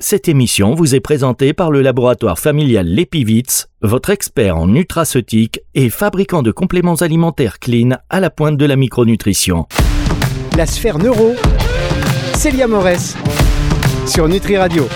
Cette émission vous est présentée par le laboratoire familial Lepivitz, votre expert en nutraceutique et fabricant de compléments alimentaires clean à la pointe de la micronutrition. La sphère neuro, Célia Morès, sur Nutri Radio.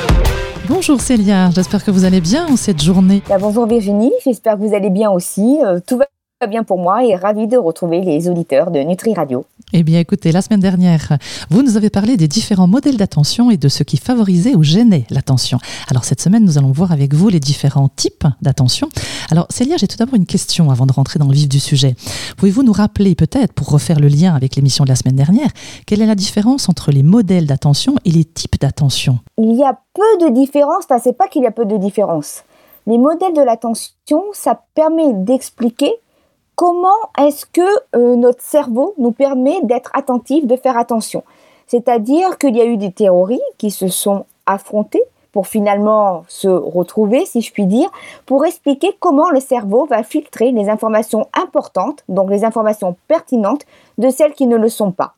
Bonjour Célia, j'espère que vous allez bien en cette journée. Bah, bonjour Virginie, j'espère que vous allez bien aussi. Euh, tout va bien pour moi et ravi de retrouver les auditeurs de Nutri Radio. Eh bien, écoutez, la semaine dernière, vous nous avez parlé des différents modèles d'attention et de ce qui favorisait ou gênait l'attention. Alors, cette semaine, nous allons voir avec vous les différents types d'attention. Alors, Célia, j'ai tout d'abord une question avant de rentrer dans le vif du sujet. Pouvez-vous nous rappeler, peut-être, pour refaire le lien avec l'émission de la semaine dernière, quelle est la différence entre les modèles d'attention et les types d'attention? Il y a peu de différence, enfin, c'est pas qu'il y a peu de différence. Les modèles de l'attention, ça permet d'expliquer comment est-ce que euh, notre cerveau nous permet d'être attentif, de faire attention? C'est-à-dire qu'il y a eu des théories qui se sont affrontées pour finalement se retrouver, si je puis dire, pour expliquer comment le cerveau va filtrer les informations importantes, donc les informations pertinentes, de celles qui ne le sont pas.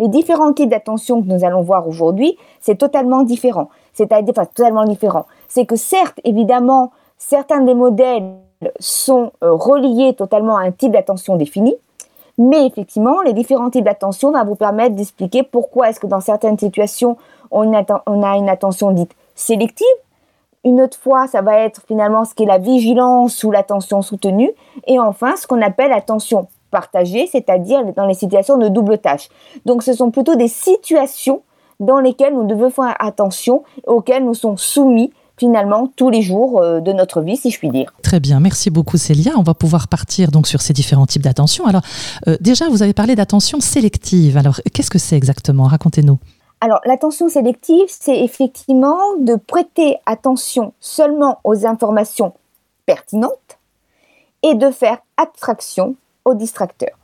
Les différents types d'attention que nous allons voir aujourd'hui, c'est totalement différent. C'est-à-dire, totalement différent. C'est que certes, évidemment, certains des modèles sont euh, reliés totalement à un type d'attention défini, mais effectivement, les différents types d'attention vont vous permettre d'expliquer pourquoi est-ce que dans certaines situations, on, a une attention dite sélective. Une autre fois, ça va être finalement ce qui est la vigilance ou l'attention soutenue. Et enfin, ce qu'on appelle l'attention partagée, c'est-à-dire dans les situations de double tâche. Donc, ce sont plutôt des situations dans lesquelles nous devons faire attention, auxquelles nous sommes soumis finalement tous les jours euh, de notre vie, si je puis dire. Très bien, merci beaucoup Célia. On va pouvoir partir donc sur ces différents types d'attention. Alors euh, déjà, vous avez parlé d'attention sélective. Alors qu'est-ce que c'est exactement? Racontez-nous. Alors l'attention sélective, c'est effectivement de prêter attention seulement aux informations pertinentes et de faire abstraction aux distracteurs.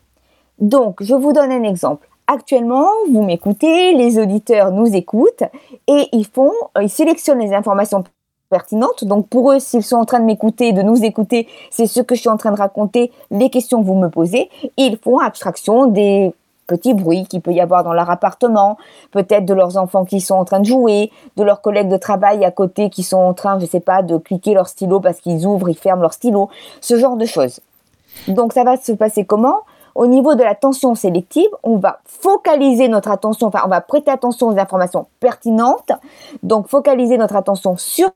Donc, je vous donne un exemple. Actuellement, vous m'écoutez, les auditeurs nous écoutent et ils font, ils sélectionnent les informations pertinente. Donc pour eux, s'ils sont en train de m'écouter, de nous écouter, c'est ce que je suis en train de raconter, les questions que vous me posez. Ils font abstraction des petits bruits qu'il peut y avoir dans leur appartement, peut-être de leurs enfants qui sont en train de jouer, de leurs collègues de travail à côté qui sont en train, je sais pas, de cliquer leur stylo parce qu'ils ouvrent, ils ferment leur stylo, ce genre de choses. Donc ça va se passer comment? Au niveau de l'attention sélective, on va focaliser notre attention, enfin on va prêter attention aux informations pertinentes, donc focaliser notre attention sur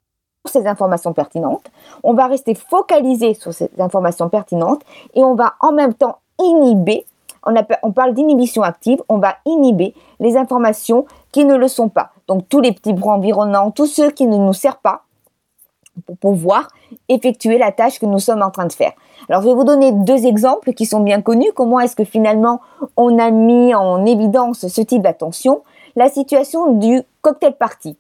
ces informations pertinentes, on va rester focalisé sur ces informations pertinentes et on va en même temps inhiber, on, parle d'inhibition active, on va inhiber les informations qui ne le sont pas. Donc tous les petits bruits environnants, tous ceux qui ne nous servent pas pour pouvoir effectuer la tâche que nous sommes en train de faire. Alors je vais vous donner deux exemples qui sont bien connus. Comment est-ce que finalement on a mis en évidence ce type d'attention? La situation du cocktail party.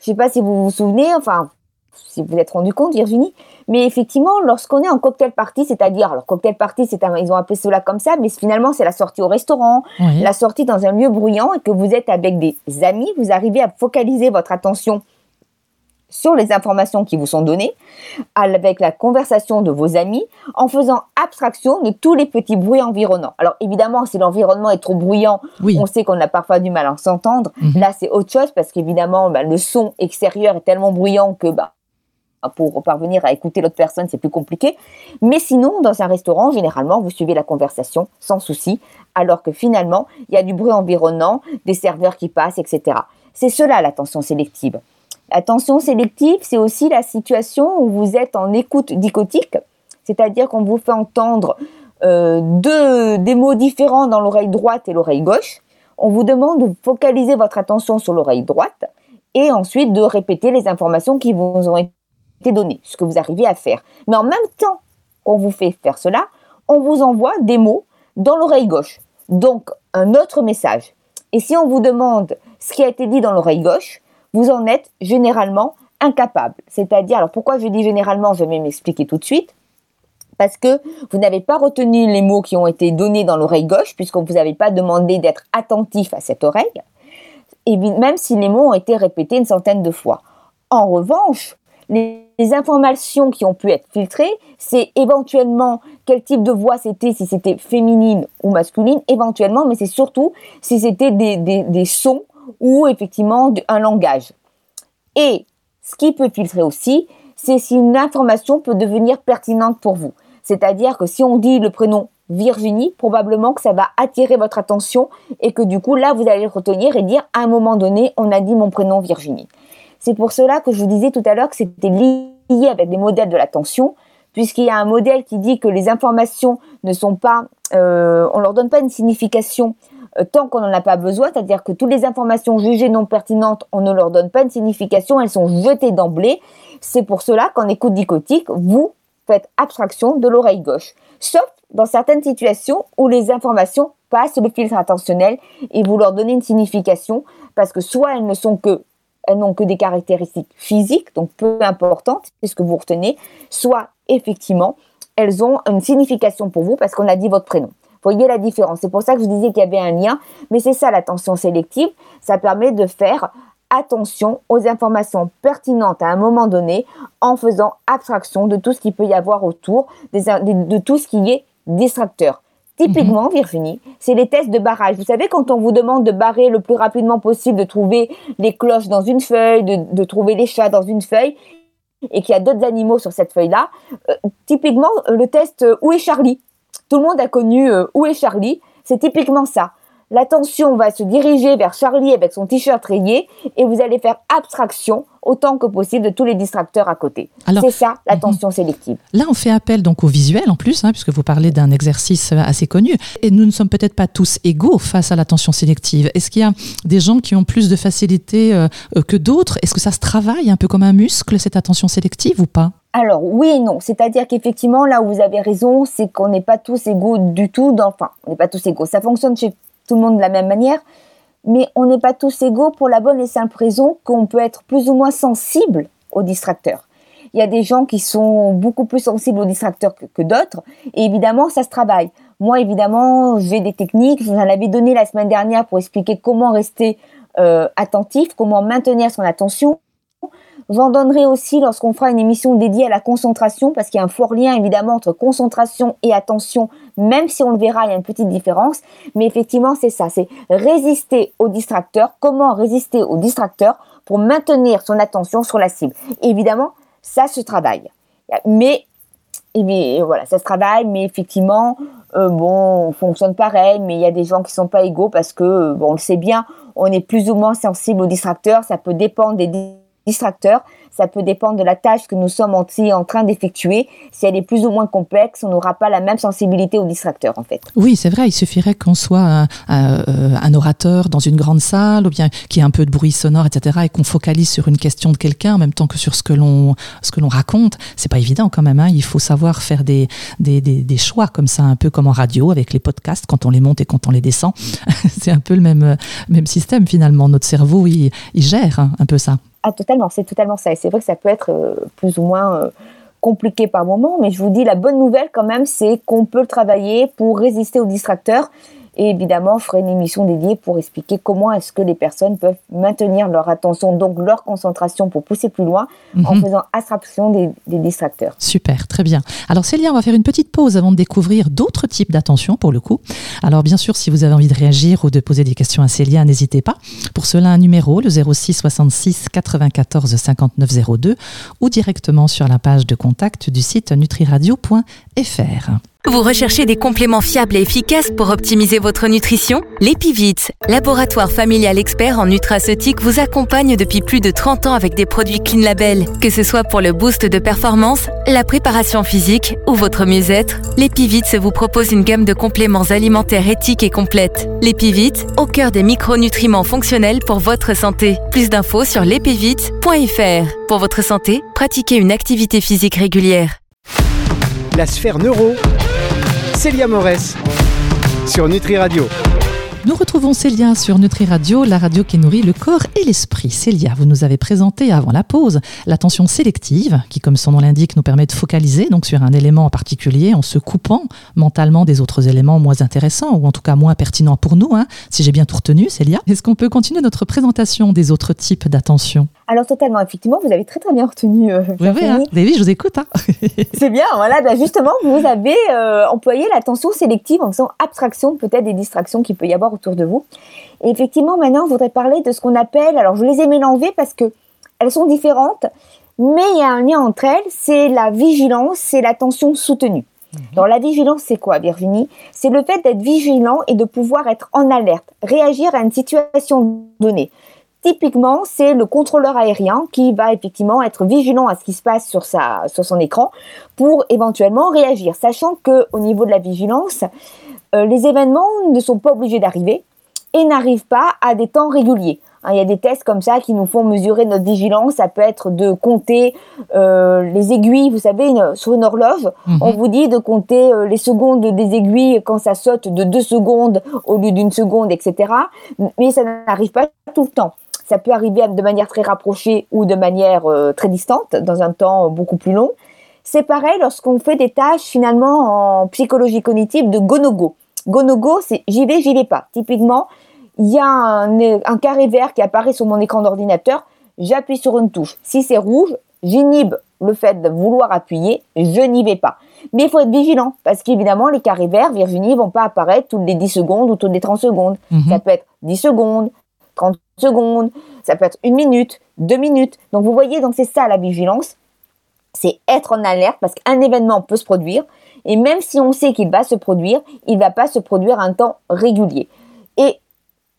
Je ne sais pas si vous vous souvenez, enfin si vous vous êtes rendu compte, Virginie. Mais effectivement, lorsqu'on est en cocktail party, c'est-à-dire, alors cocktail party, c'est ils ont appelé cela comme ça, mais finalement, c'est la sortie au restaurant, la sortie dans un lieu bruyant et que vous êtes avec des amis, vous arrivez à focaliser votre attention sur les informations qui vous sont données, avec la conversation de vos amis, en faisant abstraction de tous les petits bruits environnants. Alors évidemment, si l'environnement est trop bruyant, on sait qu'on a parfois du mal à s'entendre. Mhm. Là, c'est autre chose parce qu'évidemment, bah, le son extérieur est tellement bruyant que bah, pour parvenir à écouter l'autre personne, c'est plus compliqué. Mais sinon, dans un restaurant, généralement, vous suivez la conversation sans souci, alors que finalement, il y a du bruit environnant, des serveurs qui passent, etc. C'est cela l'attention sélective. L'attention sélective, c'est aussi la situation où vous êtes en écoute dichotique, c'est-à-dire qu'on vous fait entendre euh, deux, des mots différents dans l'oreille droite et l'oreille gauche. On vous demande de focaliser votre attention sur l'oreille droite et ensuite de répéter les informations qui vous ont été ce que vous arrivez à faire. Mais en même temps qu'on vous fait faire cela, on vous envoie des mots dans l'oreille gauche. Donc, un autre message. Et si on vous demande ce qui a été dit dans l'oreille gauche, vous en êtes généralement incapable. C'est-à-dire, alors pourquoi je dis généralement, je vais m'expliquer tout de suite. Parce que vous n'avez pas retenu les mots qui ont été donnés dans l'oreille gauche, puisqu'on ne vous avait pas demandé d'être attentif à cette oreille, et même si les mots ont été répétés une centaine de fois. En revanche, les, informations qui ont pu être filtrées, c'est éventuellement quel type de voix c'était, si c'était féminine ou masculine, éventuellement, mais c'est surtout si c'était des, sons ou effectivement un langage. Et Ce qui peut filtrer aussi, c'est si une information peut devenir pertinente pour vous. C'est-à-dire que si on dit le prénom Virginie, probablement que ça va attirer votre attention et que du coup, là, vous allez le retenir et dire à un moment donné, on a dit mon prénom Virginie. C'est pour cela que je vous disais tout à l'heure que c'était lié avec des modèles de l'attention, puisqu'il y a un modèle qui dit que les informations ne sont pas, euh, on leur donne pas une signification euh, tant qu'on n'en a pas besoin, c'est-à-dire que toutes les informations jugées non pertinentes, on ne leur donne pas une signification, elles sont jetées d'emblée. C'est pour cela qu'en écoute dichotique, vous faites abstraction de l'oreille gauche. Sauf dans certaines situations où les informations passent le filtre attentionnel et vous leur donnez une signification parce que soit elles ne sont que elles n'ont que des caractéristiques physiques, donc peu importantes, c'est ce que vous retenez, soit effectivement elles ont une signification pour vous parce qu'on a dit votre prénom. Voyez la différence. C'est pour ça que je disais qu'il y avait un lien, mais c'est ça l'attention sélective. Ça permet de faire attention aux informations pertinentes à un moment donné en faisant abstraction de tout ce qu'il peut y avoir autour, de tout ce qui est distracteur. Typiquement, mhm. Virginie, c'est les tests de barrage. Vous savez, quand on vous demande de barrer le plus rapidement possible, de trouver les cloches dans une feuille, de, trouver les chats dans une feuille, et qu'il y a d'autres animaux sur cette feuille-là, euh, typiquement, le test euh, Où est Charlie? Tout le monde a connu euh, Où est Charlie? C'est typiquement ça l'attention va se diriger vers Charlie avec son t-shirt rayé et vous allez faire abstraction autant que possible de tous les distracteurs à côté. C'est ça l'attention mhm. sélective. Là, on fait appel donc au visuel en plus, hein, puisque vous parlez d'un exercice assez connu. Et nous ne sommes peut-être pas tous égaux face à l'attention sélective. Est-ce qu'il y a des gens qui ont plus de facilité euh, euh, que d'autres? Est-ce que ça se travaille un peu comme un muscle, cette attention sélective ou pas? Alors oui et non, c'est-à-dire qu'effectivement là où vous avez raison, c'est qu'on n'est pas tous égaux du tout. Dans, enfin, on n'est pas tous égaux. Ça fonctionne chez tout le monde de la même manière, mais on n'est pas tous égaux pour la bonne et simple raison qu'on peut être plus ou moins sensible aux distracteurs. Il y a des gens qui sont beaucoup plus sensibles aux distracteurs que, d'autres, et évidemment, ça se travaille. Moi, évidemment, j'ai des techniques, je vous en avais donné la semaine dernière pour expliquer comment rester euh, attentif, comment maintenir son attention. J'en donnerai aussi lorsqu'on fera une émission dédiée à la concentration, parce qu'il y a un fort lien évidemment entre concentration et attention, même si on le verra, il y a une petite différence. Mais effectivement, c'est ça, c'est résister aux distracteurs. Comment résister aux distracteurs pour maintenir son attention sur la cible? Évidemment, ça se travaille. Mais bien, voilà, ça se travaille, mais effectivement, euh, bon, on fonctionne pareil, mais il y a des gens qui sont pas égaux parce que, on le sait bien, on est plus ou moins sensible aux distracteurs, ça peut dépendre des distracteur. Ça peut dépendre de la tâche que nous sommes en, train d'effectuer. Si elle est plus ou moins complexe, on n'aura pas la même sensibilité au distracteur, en fait. Oui, c'est vrai. Il suffirait qu'on soit un, orateur dans une grande salle, ou bien qu'il y ait un peu de bruit sonore, etc., et qu'on focalise sur une question de quelqu'un en même temps que sur ce que l'on ce que l'on raconte. C'est pas évident quand même. Hein. Il faut savoir faire des, des, des, choix comme ça, un peu comme en radio avec les podcasts quand on les monte et quand on les descend. c'est un peu le même même système finalement. Notre cerveau, il, il gère hein, un peu ça. Ah, totalement, c'est totalement ça. Et c'est vrai que ça peut être euh, plus ou moins euh, compliqué par moment, mais je vous dis, la bonne nouvelle quand même, c'est qu'on peut le travailler pour résister aux distracteurs et évidemment, je ferai une émission dédiée pour expliquer comment est-ce que les personnes peuvent maintenir leur attention, donc leur concentration pour pousser plus loin, en mhm. faisant abstraction des, des, distracteurs. Super, très bien. Alors Célia, on va faire une petite pause avant de découvrir d'autres types d'attention pour le coup. Alors bien sûr, si vous avez envie de réagir ou de poser des questions à Célia, n'hésitez pas. Pour cela, un numéro, le 06 66 94 59 02 ou directement sur la page de contact du site nutriradio.fr. Vous recherchez des compléments fiables et efficaces pour optimiser votre nutrition? L'Epivit, laboratoire familial expert en nutraceutique, vous accompagne depuis plus de 30 ans avec des produits Clean Label. Que ce soit pour le boost de performance, la préparation physique ou votre mieux-être, l'Epivit vous propose une gamme de compléments alimentaires éthiques et complètes. L'Epivit, au cœur des micronutriments fonctionnels pour votre santé. Plus d'infos sur l'epivit.fr. Pour votre santé, pratiquez une activité physique régulière. La sphère neuro Célia Morès sur Nutri Radio. Nous retrouvons Célia sur Nutri Radio, la radio qui nourrit le corps et l'esprit. Célia, vous nous avez présenté avant la pause l'attention sélective, qui, comme son nom l'indique, nous permet de focaliser donc sur un élément en particulier en se coupant mentalement des autres éléments moins intéressants ou en tout cas moins pertinents pour nous. Hein, si j'ai bien tout retenu, Célia, est-ce qu'on peut continuer notre présentation des autres types d'attention? Alors totalement, effectivement, vous avez très très bien retenu. Euh, oui, oui, hein. David, je vous écoute. Hein. c'est bien, voilà, bah, justement, vous avez euh, employé l'attention sélective en faisant abstraction peut-être des distractions qu'il peut y avoir autour de vous. Et effectivement, maintenant, je voudrais parler de ce qu'on appelle, alors je les ai mélangés parce que elles sont différentes, mais il y a un lien entre elles, c'est la vigilance, c'est l'attention soutenue. Alors la vigilance, c'est quoi, Virginie? C'est le fait d'être vigilant et de pouvoir être en alerte, réagir à une situation donnée. Typiquement, c'est le contrôleur aérien qui va effectivement être vigilant à ce qui se passe sur, sa, sur son écran pour éventuellement réagir, sachant que au niveau de la vigilance, euh, les événements ne sont pas obligés d'arriver et n'arrivent pas à des temps réguliers. Hein, il y a des tests comme ça qui nous font mesurer notre vigilance. Ça peut être de compter euh, les aiguilles, vous savez, sur une horloge. Mhm. On vous dit de compter euh, les secondes des aiguilles quand ça saute de deux secondes au lieu d'une seconde, etc. Mais ça n'arrive pas tout le temps. Ça peut arriver de manière très rapprochée ou de manière euh, très distante, dans un temps beaucoup plus long. C'est pareil lorsqu'on fait des tâches finalement en psychologie cognitive de go-no-go. Go-no-go, c'est j'y vais, j'y vais pas. Typiquement, il y a un, carré vert qui apparaît sur mon écran d'ordinateur, j'appuie sur une touche. Si c'est rouge, j'inhibe le fait de vouloir appuyer, je n'y vais pas. Mais il faut être vigilant, parce qu'évidemment, les carrés verts, Virginie, vont pas apparaître toutes les 10 secondes ou toutes les 30 secondes. Mhm. Ça peut être 10 secondes, 30 secondes, ça peut être une minute, deux minutes. Donc vous voyez, donc c'est ça la vigilance, c'est être en alerte, parce qu'un événement peut se produire, et même si on sait qu'il va se produire, il ne va pas se produire à un temps régulier. Et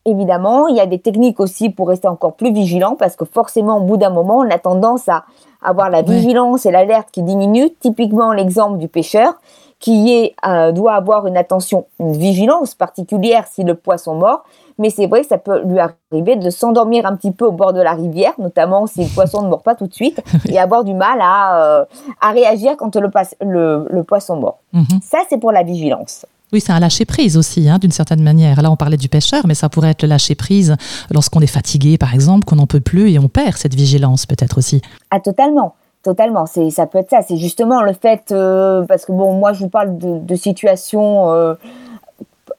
évidemment, il y a des techniques aussi pour rester encore plus vigilant parce que forcément, au bout d'un moment, on a tendance à avoir la vigilance et l'alerte qui diminuent. Typiquement, l'exemple du pêcheur qui est, euh, doit avoir une attention, une vigilance particulière si le poisson mord. Mais c'est vrai que ça peut lui arriver de s'endormir un petit peu au bord de la rivière, notamment si le poisson ne mord pas tout de suite, et avoir du mal à, euh, à réagir quand le, le, le poisson mord. Mhm. Ça, c'est pour la vigilance. Oui, c'est un lâcher prise aussi, hein, d'une certaine manière. Là, on parlait du pêcheur, mais ça pourrait être le lâcher prise lorsqu'on est fatigué, par exemple, qu'on n'en peut plus et on perd cette vigilance, peut-être aussi. Ah, totalement. Totalement, c'est ça peut être ça. C'est justement le fait euh, parce que bon, moi je vous parle de, situations euh,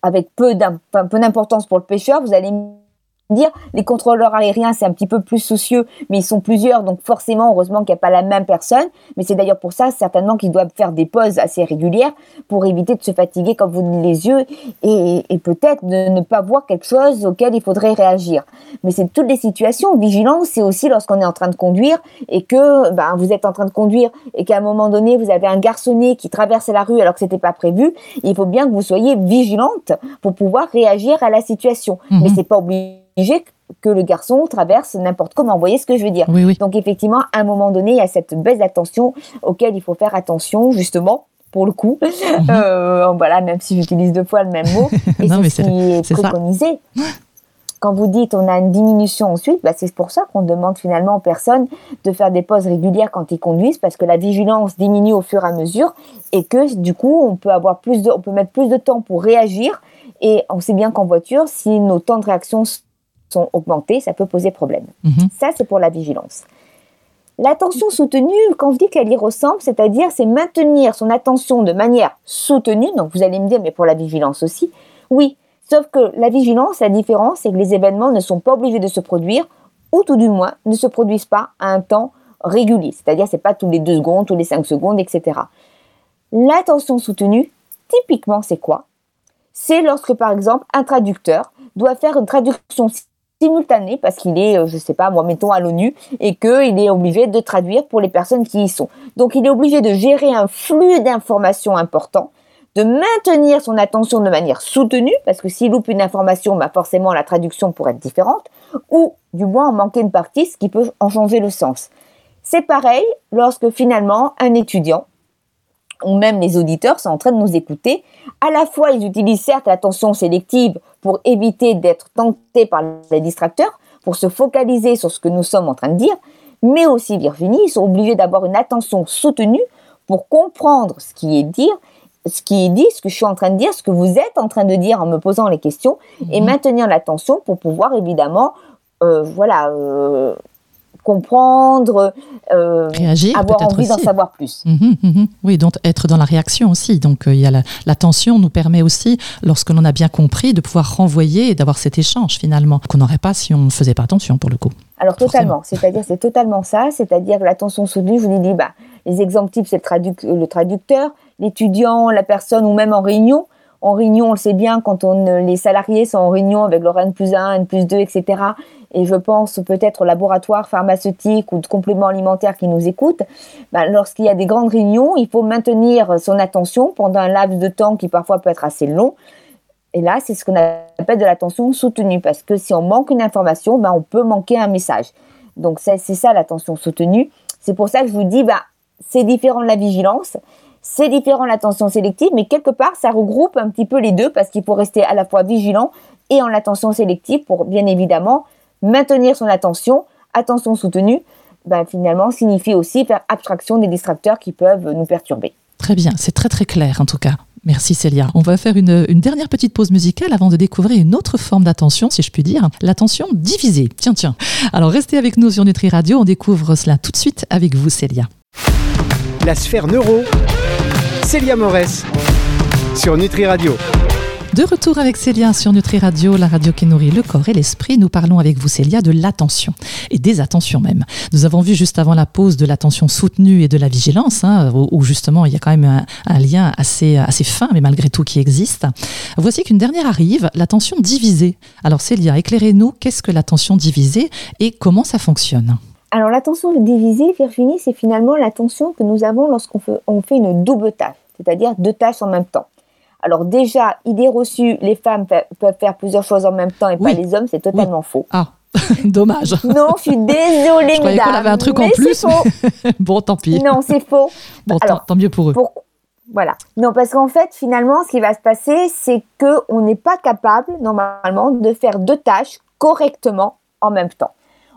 avec peu d'importance pour le pêcheur. Vous allez dire. Les contrôleurs aériens, c'est un petit peu plus soucieux, mais ils sont plusieurs, donc forcément, heureusement qu'il n'y a pas la même personne. Mais c'est d'ailleurs pour ça, certainement, qu'ils doivent faire des pauses assez régulières pour éviter de se fatiguer quand vous les yeux et, peut-être de ne pas voir quelque chose auquel il faudrait réagir. Mais c'est toutes les situations. Vigilance, c'est aussi lorsqu'on est en train de conduire et que ben, vous êtes en train de conduire et qu'à un moment donné, vous avez un garçonnet qui traverse la rue alors que c'était pas prévu. Il faut bien que vous soyez vigilante pour pouvoir réagir à la situation. Mhm. Mais c'est pas obligé que le garçon traverse n'importe comment. Vous voyez ce que je veux dire Donc effectivement, à un moment donné, il y a cette baisse d'attention auquel il faut faire attention, justement, pour le coup. Mhm. Euh, voilà, même si j'utilise deux fois le même mot. Et c'est ce qui est, préconisé. Quand vous dites on a une diminution ensuite, bah c'est pour ça qu'on demande finalement aux personnes de faire des pauses régulières quand ils conduisent, parce que la vigilance diminue au fur et à mesure et que du coup on peut avoir plus de, on peut mettre plus de temps pour réagir. Et on sait bien qu'en voiture, si nos temps de réaction sont augmentées, ça peut poser problème. Mhm. Ça, c'est pour la vigilance. L'attention soutenue, quand je dis qu'elle y ressemble, c'est-à-dire c'est maintenir son attention de manière soutenue. Donc vous allez me dire, mais pour la vigilance aussi, oui. Sauf que la vigilance, la différence, c'est que les événements ne sont pas obligés de se produire, ou tout du moins ne se produisent pas à un temps régulier. C'est-à-dire, c'est pas tous les deux secondes, tous les cinq secondes, etc. L'attention soutenue, typiquement, c'est quoi? C'est lorsque, par exemple, un traducteur doit faire une traduction simultané parce qu'il est, euh, je sais pas, moi, mettons à l'ONU et qu'il est obligé de traduire pour les personnes qui y sont. Donc, il est obligé de gérer un flux d'informations important, de maintenir son attention de manière soutenue parce que s'il loupe une information, bah forcément la traduction pourrait être différente ou du moins en manquer une partie, ce qui peut en changer le sens. C'est pareil lorsque finalement un étudiant ou même les auditeurs sont en train de nous écouter. À la fois, ils utilisent certes l'attention sélective pour éviter d'être tentés par les distracteurs, pour se focaliser sur ce que nous sommes en train de dire, mais aussi Virginie, ils sont obligés d'avoir une attention soutenue pour comprendre ce qui est dit, ce qui est dit, ce que je suis en train de dire, ce que vous êtes en train de dire en me posant les questions, et mhm. maintenir l'attention pour pouvoir évidemment, euh, voilà, euh, comprendre, euh, réagir, avoir envie d'en savoir plus. Mhm, mhm. Oui, donc être dans la réaction aussi. Donc euh, il y a la, tension nous permet aussi, lorsque l'on a bien compris, de pouvoir renvoyer et d'avoir cet échange finalement qu'on n'aurait pas si on ne faisait pas attention pour le coup. Alors totalement, c'est-à-dire c'est totalement ça, c'est-à-dire l'attention soutenue. Je vous dis, bah, les exemples types c'est le, traducteur, l'étudiant, la personne ou même en réunion en réunion, on le sait bien, quand on, les salariés sont en réunion avec leur N plus 1, N plus 2, etc. Et je pense peut-être au laboratoire pharmaceutique ou de compléments alimentaires qui nous écoutent. Ben, lorsqu'il y a des grandes réunions, il faut maintenir son attention pendant un laps de temps qui parfois peut être assez long. Et là, c'est ce qu'on appelle de l'attention soutenue, parce que si on manque une information, ben, on peut manquer un message. Donc c'est ça l'attention soutenue. C'est pour ça que je vous dis, ben, c'est différent de la vigilance. C'est différent l'attention sélective, mais quelque part, ça regroupe un petit peu les deux parce qu'il faut rester à la fois vigilant et en attention sélective pour, bien évidemment, maintenir son attention. Attention soutenue, ben, finalement, signifie aussi faire abstraction des distracteurs qui peuvent nous perturber. Très bien, c'est très très clair en tout cas. Merci Célia. On va faire une, une, dernière petite pause musicale avant de découvrir une autre forme d'attention, si je puis dire, l'attention divisée. Tiens, tiens. Alors restez avec nous sur Nutri Radio, on découvre cela tout de suite avec vous Célia. La sphère neuro, Célia Morès, sur Nutri Radio. De retour avec Célia sur Nutri Radio, la radio qui nourrit le corps et l'esprit. Nous parlons avec vous, Célia, de l'attention et des attentions même. Nous avons vu juste avant la pause de l'attention soutenue et de la vigilance, hein, où, justement il y a quand même un, un, lien assez, assez fin, mais malgré tout qui existe. Voici qu'une dernière arrive, l'attention divisée. Alors Célia, éclairez-nous, qu'est-ce que l'attention divisée et comment ça fonctionne? Alors l'attention divisée, Virginie, c'est finalement l'attention que nous avons lorsqu'on fait, on fait une double tâche, c'est-à-dire deux tâches en même temps. Alors déjà, idée reçue, les femmes peuvent faire plusieurs choses en même temps et pas les hommes, c'est totalement faux. Ah, dommage. Non, je suis désolée, je mesdames. qu'on avait un truc en plus. bon, tant pis. Non, c'est faux. Bon, Alors, tant mieux pour eux. Voilà. Non, parce qu'en fait, finalement, ce qui va se passer, c'est qu'on n'est pas capable, normalement, de faire deux tâches correctement en même temps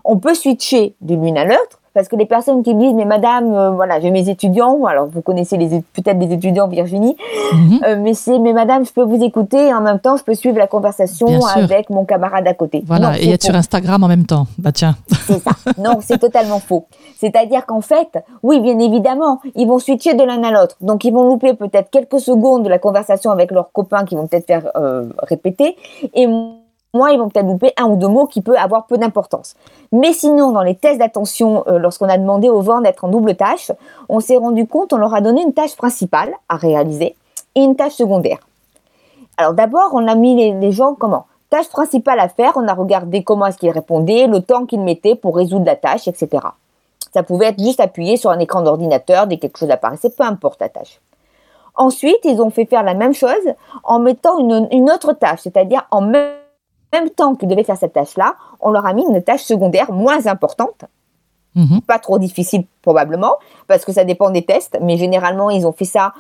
on peut switcher de l'une à l'autre parce que les personnes qui me disent mais madame euh, voilà j'ai mes étudiants. Alors vous connaissez les peut-être des étudiants Virginie. Mhm. euh, mais c'est mais madame je peux vous écouter et en même temps je peux suivre la conversation avec mon camarade à côté. Voilà et être sur Instagram en même temps. Bah tiens. C'est ça. Non c'est totalement faux. C'est-à-dire qu'en fait oui bien évidemment ils vont switcher de l'un à l'autre. Donc ils vont louper peut-être quelques secondes de la conversation avec leurs copains qui vont peut-être faire euh, répéter. Et moi, ils vont peut-être louper un ou deux mots qui peut avoir peu d'importance. Mais sinon, dans les tests d'attention, euh, lorsqu'on a demandé aux vents d'être en double tâche, on s'est rendu compte, on leur a donné une tâche principale à réaliser et une tâche secondaire. Alors d'abord, on a mis les, gens comment? Tâche principale à faire, on a regardé comment est-ce qu'ils répondaient, le temps qu'ils mettaient pour résoudre la tâche, etc. Ça pouvait être juste appuyé sur un écran d'ordinateur dès quelque chose apparaissait, peu importe la tâche. Ensuite, ils ont fait faire la même chose en mettant une, une autre tâche, c'est-à-dire en même même temps qu'ils devaient faire cette tâche-là, on leur a mis une tâche secondaire moins importante. Mhm. Pas trop difficile probablement, parce que ça dépend des tests, mais généralement ils ont fait ça,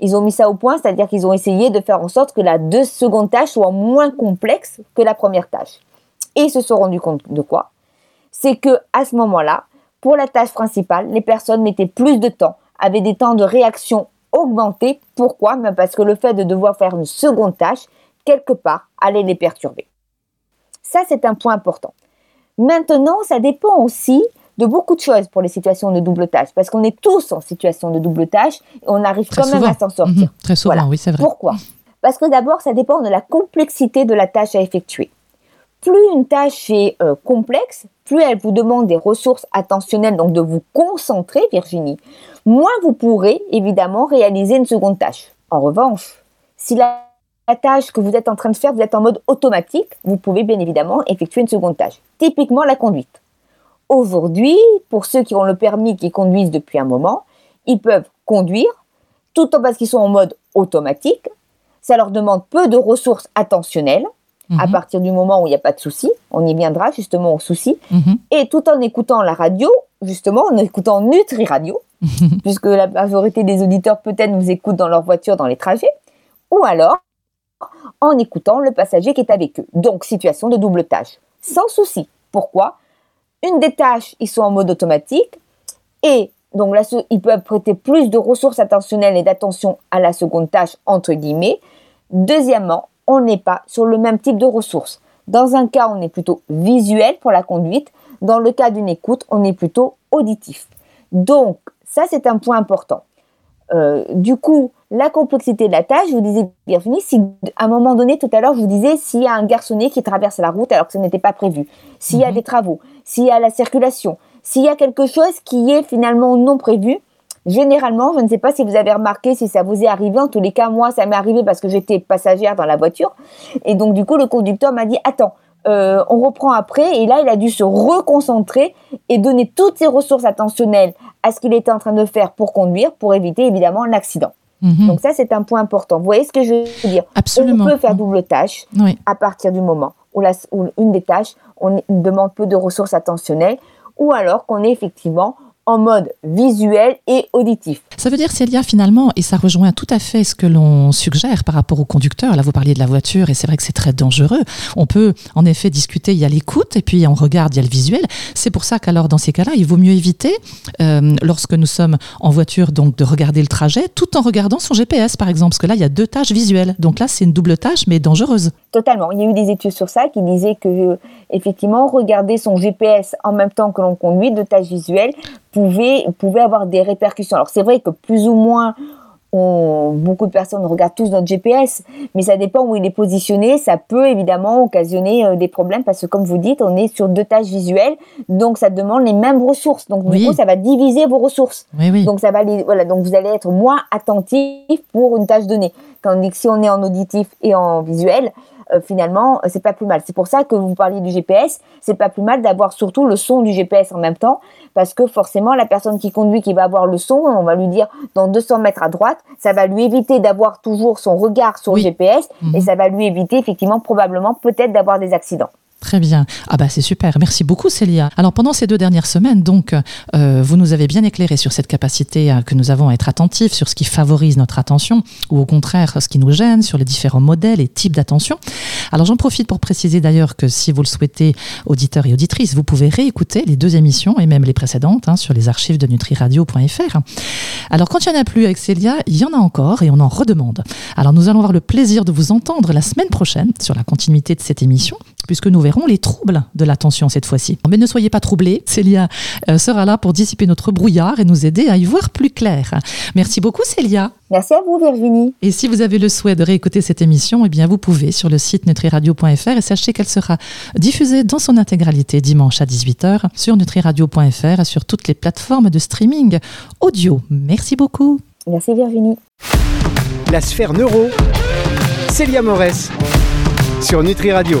ils ont mis ça au point, c'est-à-dire qu'ils ont essayé de faire en sorte que la deux seconde tâche soit moins complexe que la première tâche. Et ils se sont rendus compte de quoi? C'est que à ce moment-là, pour la tâche principale, les personnes mettaient plus de temps, avaient des temps de réaction augmentés. Pourquoi? Parce que le fait de devoir faire une seconde tâche, quelque part, allait les perturber. Ça, c'est un point important. Maintenant, ça dépend aussi de beaucoup de choses pour les situations de double tâche, parce qu'on est tous en situation de double tâche et on arrive quand même à s'en sortir. Mhm. très souvent, oui, c'est vrai. Pourquoi? Parce que d'abord, ça dépend de la complexité de la tâche à effectuer. Plus une tâche est euh, complexe, plus elle vous demande des ressources attentionnelles, donc de vous concentrer, Virginie, moins vous pourrez évidemment réaliser une seconde tâche. En revanche, si la la tâche que vous êtes en train de faire, vous êtes en mode automatique, vous pouvez bien évidemment effectuer une seconde tâche. Typiquement la conduite. Aujourd'hui, pour ceux qui ont le permis, qui conduisent depuis un moment, ils peuvent conduire tout en parce qu'ils sont en mode automatique. Ça leur demande peu de ressources attentionnelles à mhm. partir du moment où il n'y a pas de souci. On y viendra justement au souci. Mhm. Et tout en écoutant la radio, justement, en écoutant Nutri Radio, puisque la majorité des auditeurs peut-être nous écoutent dans leur voiture dans les trajets, ou alors en écoutant le passager qui est avec eux. Donc, situation de double tâche. Sans souci. Pourquoi? Une des tâches, ils sont en mode automatique et donc là, ils peuvent prêter plus de ressources attentionnelles et d'attention à la seconde tâche, entre guillemets. Deuxièmement, on n'est pas sur le même type de ressources. Dans un cas, on est plutôt visuel pour la conduite. Dans le cas d'une écoute, on est plutôt auditif. Donc, ça, c'est un point important. Euh, du coup, la complexité de la tâche, je vous disais, Virginie, si à un moment donné, tout à l'heure, je vous disais, s'il y a un garçonnet qui traverse la route alors que ce n'était pas prévu, s'il y a mhm. des travaux, s'il y a la circulation, s'il y a quelque chose qui est finalement non prévu, Généralement, je ne sais pas si vous avez remarqué, si ça vous est arrivé. En tous les cas, moi, ça m'est arrivé parce que j'étais passagère dans la voiture. Et donc, du coup, le conducteur m'a dit, attends, euh, on reprend après. Et là, il a dû se reconcentrer et donner toutes ses ressources attentionnelles à ce qu'il était en train de faire pour conduire, pour éviter évidemment un accident. Mhm. Donc ça, c'est un point important. Vous voyez ce que je veux dire? Absolument. On peut faire double tâche Oui. à partir du moment où, la- où une des tâches, on demande peu de ressources attentionnelles, ou alors qu'on est effectivement en mode visuel et auditif. Ça veut dire, Célia, finalement, et ça rejoint tout à fait ce que l'on suggère par rapport au conducteur. Là, vous parliez de la voiture, et c'est vrai que c'est très dangereux. On peut, en effet, discuter, il y a l'écoute, et puis on regarde, il y a le visuel. C'est pour ça qu'alors, dans ces cas-là, il vaut mieux éviter, euh, lorsque nous sommes en voiture, donc de regarder le trajet, tout en regardant son GPS, par exemple, parce que là, il y a deux tâches visuelles. Donc là, c'est une double tâche, mais dangereuse. Totalement. Il y a eu des études sur ça qui disaient que, euh, effectivement, regarder son GPS en même temps que l'on conduit, de tâches visuelles, pouvait, pouvait avoir des répercussions. Alors, c'est vrai que plus ou moins, on- beaucoup de personnes regardent tous notre GPS, mais ça dépend où il est positionné. Ça peut évidemment occasionner euh, des problèmes parce que, comme vous dites, on est sur deux tâches visuelles, donc ça demande les mêmes ressources. Donc, du Oui. coup, ça va diviser vos ressources. Oui, oui. Donc ça va voilà, donc vous allez être moins attentif pour une tâche donnée. Tandis que si on est en auditif et en visuel, euh, finalement, euh, c'est pas plus mal. C'est pour ça que vous parliez du GPS, c'est pas plus mal d'avoir surtout le son du GPS en même temps, parce que forcément, la personne qui conduit, qui va avoir le son, on va lui dire dans 200 mètres à droite, ça va lui éviter d'avoir toujours son regard sur Oui. le GPS, et Mhm. ça va lui éviter effectivement probablement peut-être d'avoir des accidents. Très bien. Ah bah c'est super. Merci beaucoup Célia. Alors pendant ces deux dernières semaines, donc, euh, vous nous avez bien éclairé sur cette capacité euh, que nous avons à être attentifs, sur ce qui favorise notre attention, ou au contraire ce qui nous gêne, sur les différents modèles et types d'attention. Alors j'en profite pour préciser d'ailleurs que si vous le souhaitez, auditeurs et auditrices, vous pouvez réécouter les deux émissions et même les précédentes hein, sur les archives de nutriradio.fr. Alors quand il n'y en a plus avec Célia, il y en a encore et on en redemande. Alors nous allons avoir le plaisir de vous entendre la semaine prochaine sur la continuité de cette émission, puisque nous verrons les troubles de l'attention cette fois-ci. Mais ne soyez pas troublés, Célia euh, sera là pour dissiper notre brouillard et nous aider à y voir plus clair. Merci beaucoup Célia. Merci à vous Virginie. Et si vous avez le souhait de réécouter cette émission, eh bien vous pouvez sur le site nutriradio.fr et sachez qu'elle sera diffusée dans son intégralité dimanche à 18h sur nutriradio.fr et sur toutes les plateformes de streaming audio. Merci beaucoup. Merci Virginie. La sphère neuro, Célia Morès, sur Nutri Radio.